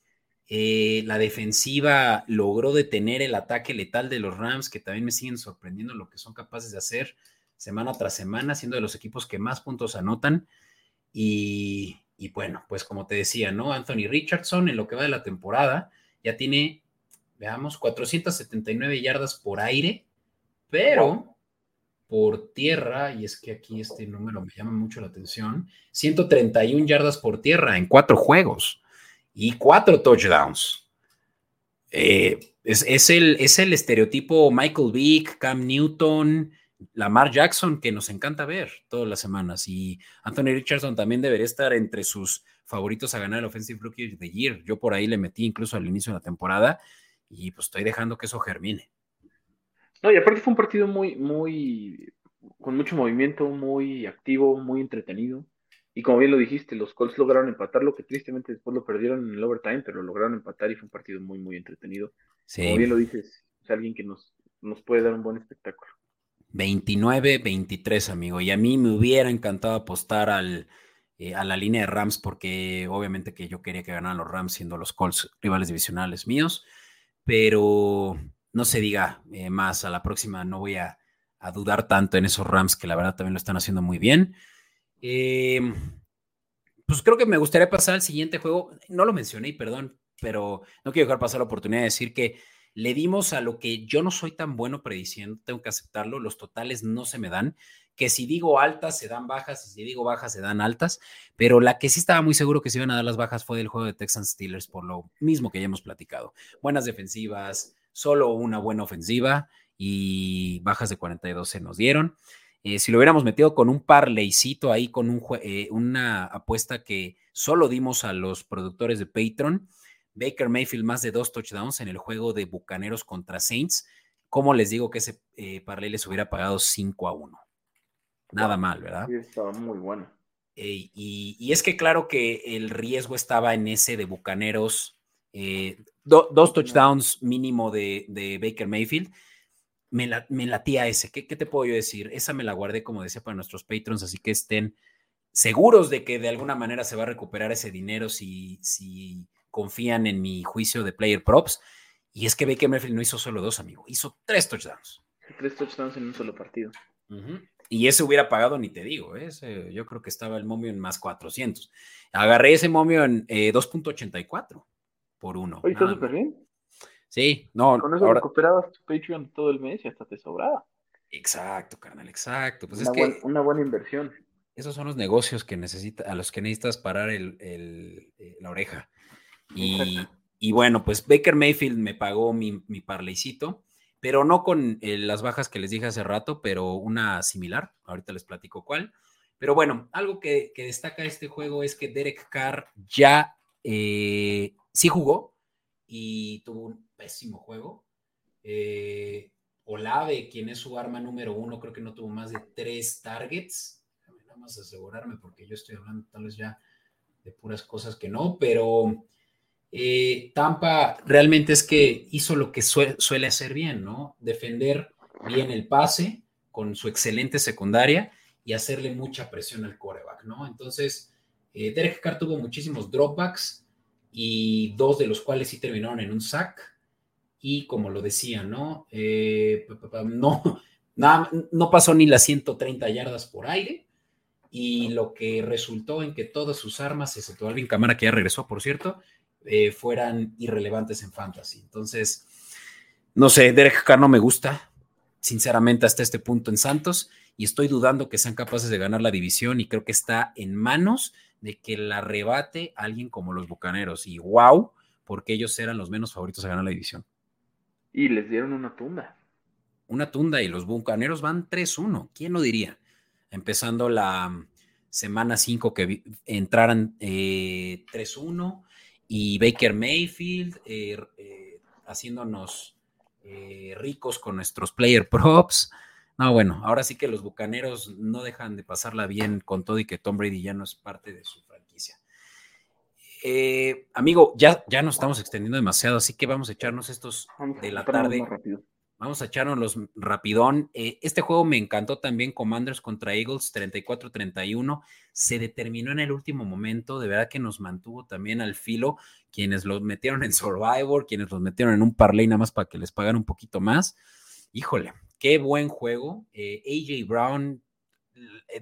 eh, la defensiva logró detener el ataque letal de los Rams, que también me siguen sorprendiendo lo que son capaces de hacer semana tras semana, siendo de los equipos que más puntos anotan. Y, bueno, pues como te decía, ¿no? Anthony Richardson en lo que va de la temporada ya tiene, veamos, 479 yardas por aire, pero por tierra, y es que aquí este número me llama mucho la atención, 131 yardas por tierra en cuatro juegos y cuatro touchdowns. Eh, es, el, es el estereotipo Michael Vick, Cam Newton, Lamar Jackson que nos encanta ver todas las semanas. Y Anthony Richardson también debería estar entre sus favoritos a ganar el Offensive Rookie of the Year. Yo por ahí le metí incluso al inicio de la temporada y pues estoy dejando que eso germine. No, y aparte fue un partido muy, muy, con mucho movimiento, muy activo, muy entretenido. Y como bien lo dijiste, los Colts lograron empatar, lo que tristemente después lo perdieron en el overtime, pero lograron empatar y fue un partido muy, muy entretenido. Como bien lo dices, es alguien que nos, nos puede dar un buen espectáculo. 29-23, amigo. Y a mí me hubiera encantado apostar al, eh, a la línea de Rams porque obviamente que yo quería que ganaran los Rams siendo los Colts rivales divisionales míos, pero no se diga eh, más. A la próxima no voy a, a, dudar tanto en esos Rams que la verdad también lo están haciendo muy bien. Em, pues creo que me gustaría pasar al siguiente juego. No lo mencioné, perdón, pero no quiero dejar pasar la oportunidad de decir que le dimos a lo que yo no soy tan bueno prediciendo, tengo que aceptarlo, los totales no se me dan, que si digo altas se dan bajas y si digo bajas se dan altas, pero la que sí estaba muy seguro que se iban a dar las bajas fue del juego de Texans Steelers por lo mismo que ya hemos platicado. Buenas defensivas, solo una buena ofensiva y bajas de 42 se nos dieron. Eh, si lo hubiéramos metido con un parleycito ahí, con un, eh, una apuesta que solo dimos a los productores de Patreon, Baker Mayfield más de dos touchdowns en el juego de Bucaneros contra Saints, ¿cómo les digo que ese eh, parlay les hubiera pagado 5 a 1? Nada mal, ¿verdad? Sí, estaba muy bueno. y, es que claro que el riesgo estaba en ese de Bucaneros, dos touchdowns mínimo de, de Baker Mayfield me, la, me latía ese. ¿Qué, te puedo yo decir? Esa me la guardé, como decía, para nuestros patrons, así que estén seguros de que de alguna manera se va a recuperar ese dinero si, si confían en mi juicio de player props. Y es que Baker Mayfield no hizo solo dos, amigo, hizo tres touchdowns. Tres touchdowns en un solo partido. Y ese hubiera pagado, ni te digo, ¿eh? yo creo que estaba el momio en más 400. Agarré ese momio en 2.84 eh, por uno. Oye, está súper bien. Sí, no. Con eso recuperabas tu Patreon todo el mes y hasta te sobraba. Exacto, carnal, exacto. Pues una, es que una buena inversión. Esos son los negocios que necesita, a los que necesitas parar el, eh, la oreja. Y, y, bueno, pues Baker Mayfield me pagó mi, mi parleycito, pero no con eh, las bajas que les dije hace rato, pero una similar. Ahorita les platico cuál. Pero bueno, algo que, que destaca este juego es que Derek Carr ya eh, sí jugó y tuvo un pésimo juego. Eh, Olave, quien es su arma número uno, creo que no tuvo más de tres targets. Nada más asegurarme porque yo estoy hablando tal vez ya de puras cosas que no, pero eh, Tampa realmente es que hizo lo que suele hacer bien, ¿no? Defender bien el pase con su excelente secundaria y hacerle mucha presión al coreback, ¿no? Entonces, eh, Derek Carr tuvo muchísimos dropbacks y dos de los cuales sí terminaron en un sack y como lo decía, ¿no? Eh, no, no pasó ni las 130 yardas por aire y lo que resultó en que todas sus armas, excepto Alvin Camara, que ya regresó, por cierto, eh, fueran irrelevantes en fantasy. Entonces, no sé, Derek Carr no me gusta, sinceramente, hasta este punto en Santos. y estoy dudando que sean capaces de ganar la división y creo que está en manos de que la rebate alguien como los Bucaneros y wow, porque ellos eran los menos favoritos a ganar la división. Y les dieron una tunda. Una tunda y los Bucaneros van 3-1, ¿quién lo diría? Empezando la semana 5 que entraran eh, 3-1 y Baker Mayfield eh, eh, haciéndonos eh, ricos con nuestros player props. No, bueno, ahora sí que los bucaneros no dejan de pasarla bien con todo y que Tom Brady ya no es parte de su. Eh, amigo, ya, ya nos estamos extendiendo demasiado, así que vamos a echarnos estos de la tarde. Vamos a echarnos los rapidón. Eh, este juego me encantó también, Commanders contra Eagles, 34-31. Se determinó en el último momento, de verdad que nos mantuvo también al filo. Quienes los metieron en Survivor, quienes los metieron en un parlay nada más para que les pagaran un poquito más. Híjole, qué buen juego. Eh, AJ Brown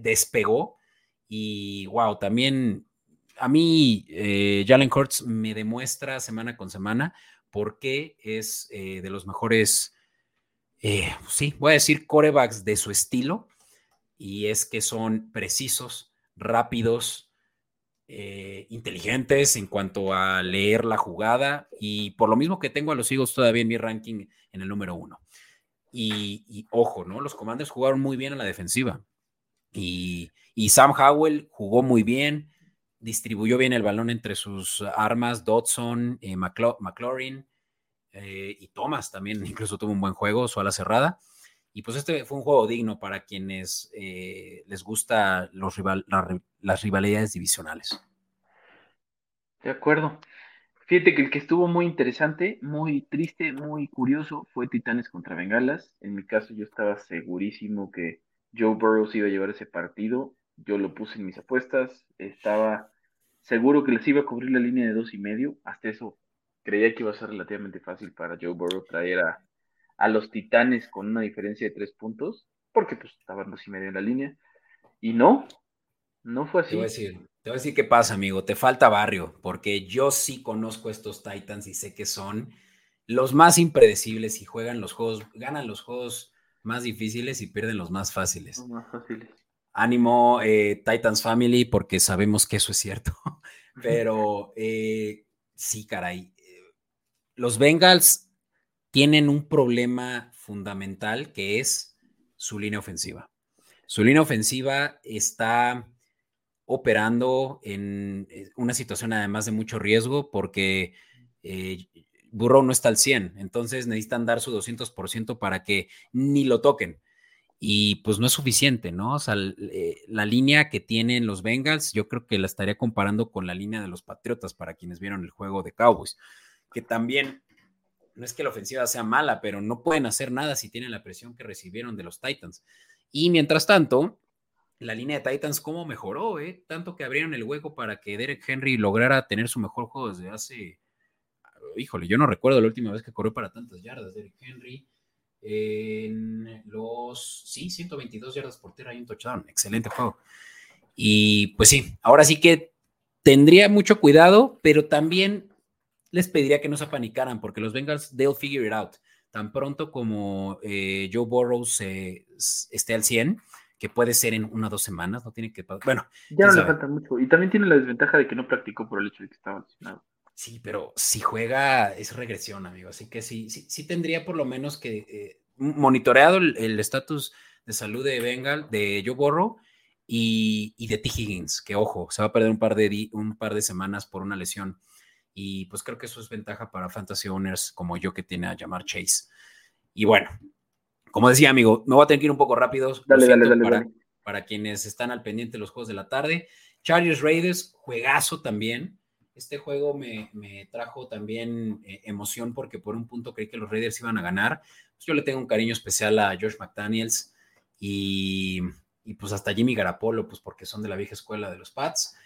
despegó y wow, también a mí eh, Jalen Hurts me demuestra semana con semana por qué es eh, de los mejores eh, sí, voy a decir corebacks de su estilo, y es que son precisos, rápidos, eh, inteligentes en cuanto a leer la jugada, y por lo mismo que tengo a los Eagles todavía en mi ranking en el número uno. Y, y ojo, ¿no? Los comandos jugaron muy bien a la defensiva. Y, y, Sam Howell jugó muy bien, distribuyó bien el balón entre sus armas, Dodson, eh, McLaurin, eh, y Thomas también incluso tuvo un buen juego, su ala cerrada. Y pues este fue un juego digno para quienes eh, les gusta los rival, la, las rivalidades divisionales. De acuerdo. Fíjate que el que estuvo muy interesante, muy triste, muy curioso fue Titanes contra Bengalas. En mi caso yo estaba segurísimo que Joe Burrows iba a llevar ese partido. Yo lo puse en mis apuestas. Estaba seguro que les iba a cubrir la línea de dos y medio. Hasta eso creía que iba a ser relativamente fácil para Joe Burrow traer a, a los Titanes con una diferencia de tres puntos, porque pues estaban dos y medio en la línea. Y no, no fue así. Te voy, a decir, te voy a decir qué pasa, amigo. Te falta barrio, porque yo sí conozco estos Titans y sé que son los más impredecibles y juegan los juegos, ganan los juegos más difíciles y pierden los más fáciles. Los más fáciles. Ánimo, eh, Titans Family, porque sabemos que eso es cierto. Pero eh, sí, caray. Los Bengals tienen un problema fundamental que es su línea ofensiva. Su línea ofensiva está operando en eh, una situación además de mucho riesgo porque eh, Burrow no está al 100, entonces necesitan dar su 200% para que ni lo toquen. Y pues no es suficiente, ¿no? O sea, eh, la línea que tienen los Bengals, yo creo que la estaría comparando con la línea de los Patriotas para quienes vieron el juego de Cowboys que también no es que la ofensiva sea mala, pero no pueden hacer nada si tienen la presión que recibieron de los Titans. Y mientras tanto, la línea de Titans, ¿cómo mejoró? Eh? Tanto que abrieron el hueco para que Derek Henry lograra tener su mejor juego desde hace. Híjole, yo no recuerdo la última vez que corrió para tantas yardas, Derek Henry. En los. Sí, 122 yardas por tierra y un touchdown. Excelente juego. Y pues sí, ahora sí que tendría mucho cuidado, pero también les pediría que no se apanicaran porque los Bengals, they'll figure it out. Tan pronto como eh, Joe Burrows eh, esté al 100, que puede ser en una o dos semanas, no tiene que... Bueno. Ya no le falta mucho. Y también tiene la desventaja de que no practicó por el hecho de que estaba lesionado. Sí, pero si juega es regresión, amigo. Así que sí, sí, sí tendría por lo menos que eh, monitoreado el estatus de salud de Bengal, de Joe Burrow y, y, de T. Higgins, que ojo, se va a perder un par de, un par de semanas por una lesión y pues creo que eso es ventaja para fantasy owners como yo que tiene a llamar Chase. Y bueno, como decía, amigo, me voy a tener que ir un poco rápido. Dale, dale, dale, para, dale. para quienes están al pendiente de los juegos de la tarde. Chargers Raiders, juegazo también. Este juego me, trajo también eh, emoción porque por un punto creí que los Raiders iban a ganar. Yo le tengo un cariño especial a George McDaniels y, y pues hasta Jimmy Garapolo, pues porque son de la vieja escuela de los Pats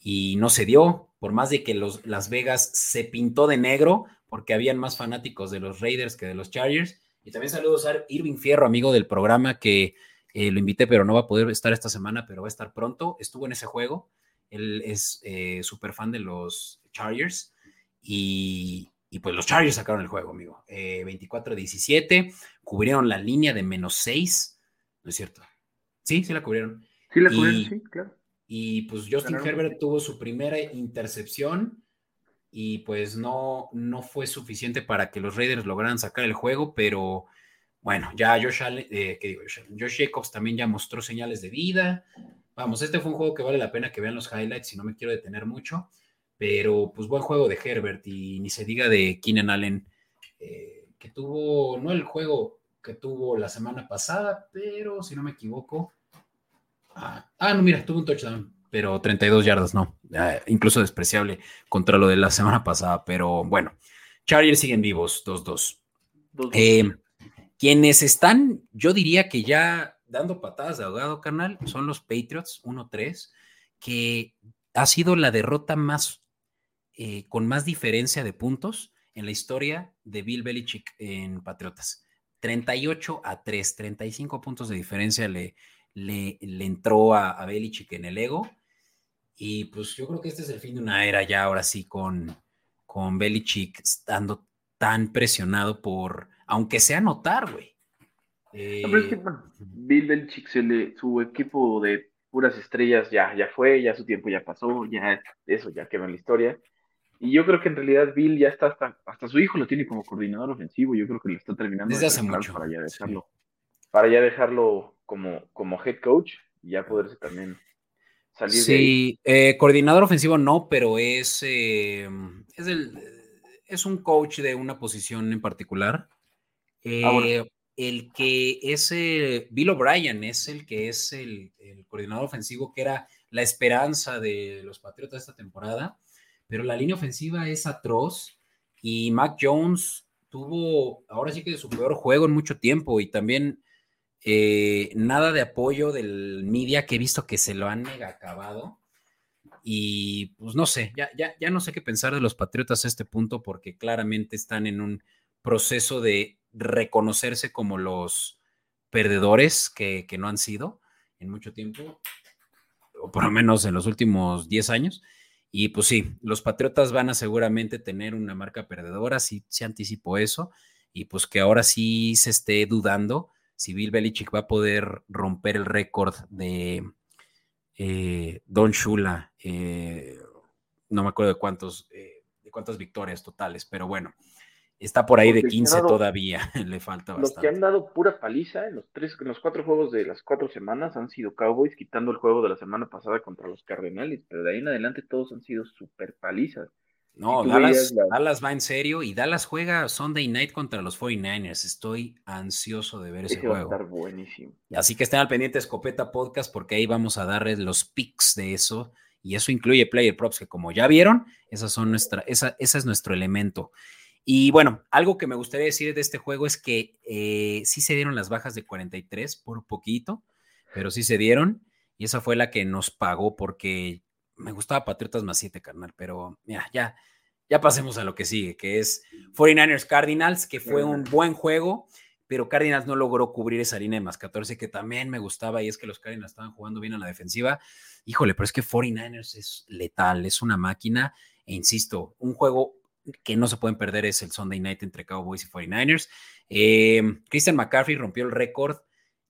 y no se dio, por más de que los, Las Vegas se pintó de negro, porque habían más fanáticos de los Raiders que de los Chargers. Y también saludos a Irving Fierro, amigo del programa, que eh, lo invité, pero no va a poder estar esta semana, pero va a estar pronto. Estuvo en ese juego. Él es eh, súper fan de los Chargers. Y, y, pues los Chargers sacaron el juego, amigo. Eh, 24-17, cubrieron la línea de menos 6. ¿No es cierto? Sí, sí la cubrieron. Sí la cubrieron, sí, claro. Y pues Justin Herbert tuvo su primera intercepción y pues no, no fue suficiente para que los Raiders lograran sacar el juego, pero bueno, ya Josh, eh, Josh Jacobs también ya mostró señales de vida. Vamos, este fue un juego que vale la pena que vean los highlights y no me quiero detener mucho, pero pues buen juego de Herbert y ni se diga de Keenan Allen, eh, que tuvo, no el juego que tuvo la semana pasada, pero si no me equivoco, ah, ah no, mira, tuvo un touchdown, pero 32 yardas, no, incluso despreciable contra lo de la semana pasada, pero bueno, Chargers siguen vivos, 2-2. Eh, quienes están, yo diría que ya dando patadas de ahogado, carnal, son los Patriots 1-3, que ha sido la derrota más, eh, con más diferencia de puntos en la historia de Bill Belichick en Patriotas. 38 a 3, 35 puntos de diferencia le, le, entró a, a, Belichick en el ego. Y pues yo creo que este es el fin de una era ya ahora sí con, con Belichick estando tan presionado por, aunque sea notar, güey. Eh, Bill Belichick, su equipo de puras estrellas ya, ya fue, ya su tiempo ya pasó, ya eso ya quedó en la historia. Y yo creo que en realidad Bill ya está hasta, hasta su hijo lo tiene como coordinador ofensivo. Yo creo que lo está terminando desde hace mucho para ya dejarlo, para ya dejarlo como, como head coach y ya poderse también salir sí, de ahí. Eh, coordinador ofensivo no, pero es, eh, es, el, es un coach de una posición en particular. Ah, el que es Bill O'Brien es el que es el, el coordinador ofensivo que era la esperanza de los Patriotas esta temporada pero la línea ofensiva es atroz y Mac Jones tuvo ahora sí que su peor juego en mucho tiempo y también eh, nada de apoyo del media que he visto que se lo han mega acabado. Y pues no sé, ya, ya, ya no sé qué pensar de los Patriotas a este punto porque claramente están en un proceso de reconocerse como los perdedores que, que no han sido en mucho tiempo, o por lo menos en los últimos 10 años. Y pues sí, los Patriotas van a seguramente tener una marca perdedora, sí se anticipó eso, y pues que ahora sí se esté dudando si Bill Belichick va a poder romper el récord de eh, Don Shula, eh, no me acuerdo de cuántos, eh, de cuántas victorias totales, pero bueno, Está por ahí de 15 todavía, le falta bastante. Los que han dado pura paliza en los tres, en los cuatro juegos de las cuatro semanas han sido Cowboys, quitando el juego de la semana pasada contra los Cardenales, pero de ahí en adelante todos han sido super palizas. No, Dallas, Dallas, va en serio y Dallas juega Sunday Night contra los 49ers. Estoy ansioso de ver ese, juego. Va a estar buenísimo. Así que estén al pendiente Escopeta Podcast porque ahí vamos a darles los picks de eso. Y eso incluye Player Props, que como ya vieron, esas son nuestra, esa, ese es nuestro elemento. Y bueno, algo que me gustaría decir de este juego es que eh, sí se dieron las bajas de 43 por poquito, pero sí se dieron. Y esa fue la que nos pagó porque me gustaba Patriotas más 7, carnal. Pero mira, ya, ya pasemos a lo que sigue, que es 49ers Cardinals, que fue un buen juego, pero Cardinals no logró cubrir esa línea de más 14, que también me gustaba. Y es que los Cardinals estaban jugando bien a la defensiva. Híjole, pero es que 49ers es letal, es una máquina. E insisto, un juego que no se pueden perder es el Sunday Night entre Cowboys y 49ers. Em, Christian McCaffrey rompió el récord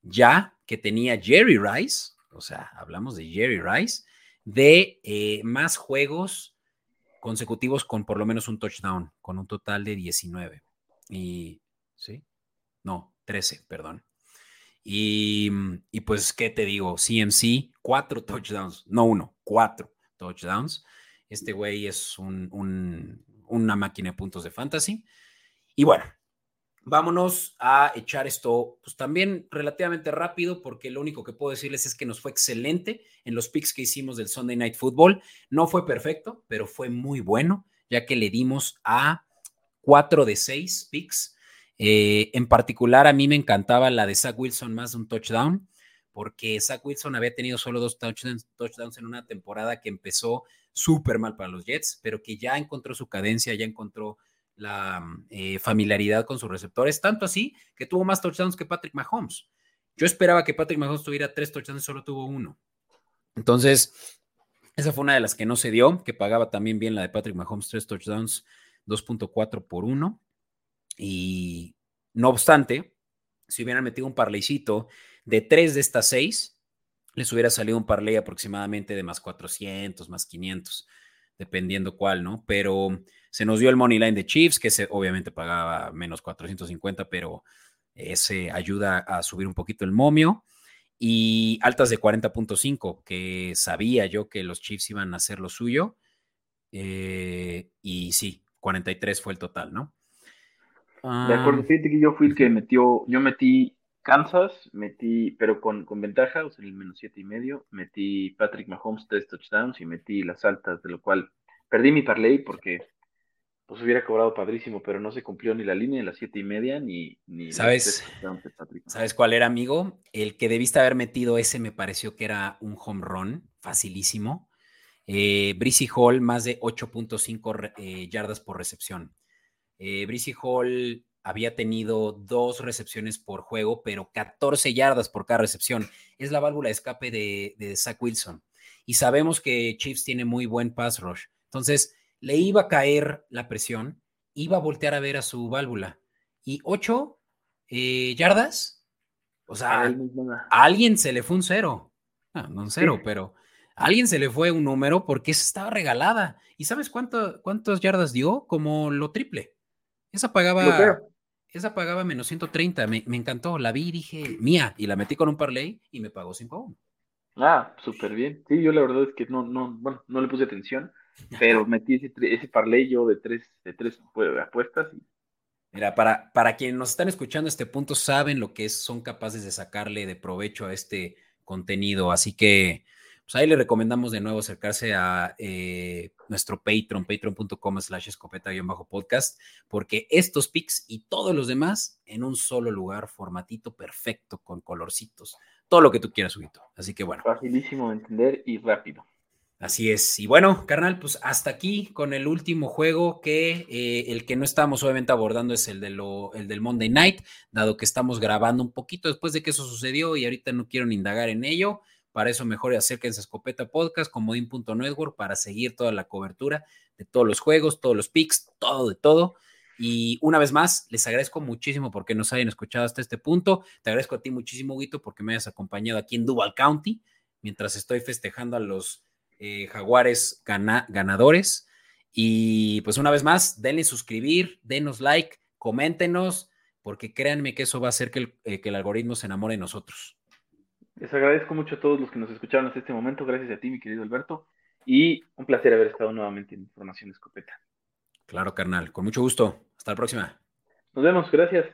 ya que tenía Jerry Rice, o sea, hablamos de Jerry Rice, de eh, más juegos consecutivos con por lo menos un touchdown, con un total de 19. Y, ¿sí? No, 13, perdón. Y, y pues, ¿qué te digo? CMC, cuatro touchdowns, no uno, cuatro touchdowns. Este güey es un, una máquina de puntos de fantasy. Y bueno, vámonos a echar esto pues también relativamente rápido porque lo único que puedo decirles es que nos fue excelente en los picks que hicimos del Sunday Night Football. No fue perfecto, pero fue muy bueno ya que le dimos a cuatro de seis picks. Eh, en particular a mí me encantaba la de Zach Wilson más de un touchdown porque Zach Wilson había tenido solo dos touchdowns en una temporada que empezó súper mal para los Jets, pero que ya encontró su cadencia, ya encontró la eh, familiaridad con sus receptores, tanto así que tuvo más touchdowns que Patrick Mahomes. Yo esperaba que Patrick Mahomes tuviera tres touchdowns y solo tuvo uno. Entonces, esa fue una de las que no se dio, que pagaba también bien la de Patrick Mahomes, tres touchdowns, 2.4 por uno. Y no obstante, si hubieran metido un parleycito de tres de estas seis, les hubiera salido un parlay aproximadamente de más 400, más 500, dependiendo cuál, ¿no? Pero se nos dio el money line de Chiefs, que se, obviamente pagaba menos 450, pero ese ayuda a subir un poquito el momio. Y altas de 40.5, que sabía yo que los Chiefs iban a hacer lo suyo. Eh, y sí, 43 fue el total, ¿no? De acuerdo, fíjate que yo fui el que metió, yo metí Kansas, metí, pero con, con ventaja, o sea, el menos siete y medio, metí Patrick Mahomes tres touchdowns y metí las altas, de lo cual perdí mi parlay porque pues hubiera cobrado padrísimo, pero no se cumplió ni la línea de las siete y media ni, ni ¿Sabes? ¿Sabes cuál era, amigo? El que debiste haber metido ese me pareció que era un home run, facilísimo. Eh, Hall, más de 8.5 eh, yardas por recepción. Eh, Hall había tenido dos recepciones por juego, pero 14 yardas por cada recepción. Es la válvula de escape de, de Zach Wilson. Y sabemos que Chiefs tiene muy buen pass rush. Entonces, le iba a caer la presión, iba a voltear a ver a su válvula. Y ocho eh, yardas, o sea, a alguien se le fue un cero. No, no un cero, pero a alguien se le fue un número porque estaba regalada. ¿Y sabes cuánto, cuántas yardas dio? Como lo triple. Esa pagaba, esa pagaba menos 130. Me, me, encantó. La vi y dije, mía. Y la metí con un parlay y me pagó 5 Ah, súper bien. Sí, yo la verdad es que no, no, bueno, no le puse atención pero metí ese, ese parlay yo de tres, de tres apuestas. Mira, para, para quienes nos están escuchando este punto, saben lo que es, son capaces de sacarle de provecho a este contenido. Así que, pues ahí le recomendamos de nuevo acercarse a eh, nuestro Patreon, patreon.com slash escopeta-podcast, porque estos pics y todos los demás en un solo lugar, formatito perfecto, con colorcitos, todo lo que tú quieras, Huguito. Así que bueno. Facilísimo de entender y rápido. Así es. Y bueno, carnal, pues hasta aquí con el último juego que eh, el que no estamos obviamente abordando es el, de lo, el del Monday Night, dado que estamos grabando un poquito después de que eso sucedió y ahorita no quiero ni indagar en ello. Para eso mejor acérquense a Escopeta Podcast, comodín.network, para seguir toda la cobertura de todos los juegos, todos los picks, todo de todo. Y una vez más, les agradezco muchísimo porque nos hayan escuchado hasta este punto. Te agradezco a ti muchísimo, Guito, porque me hayas acompañado aquí en Duval County, mientras estoy festejando a los eh, jaguares ganadores. Y pues una vez más, denle suscribir, denos like, coméntenos, porque créanme que eso va a hacer que el, eh, que el algoritmo se enamore de nosotros. Les agradezco mucho a todos los que nos escucharon hasta este momento. Gracias a ti, mi querido Alberto. Y un placer haber estado nuevamente en Información Escopeta. Claro, carnal. Con mucho gusto. Hasta la próxima. Nos vemos. Gracias.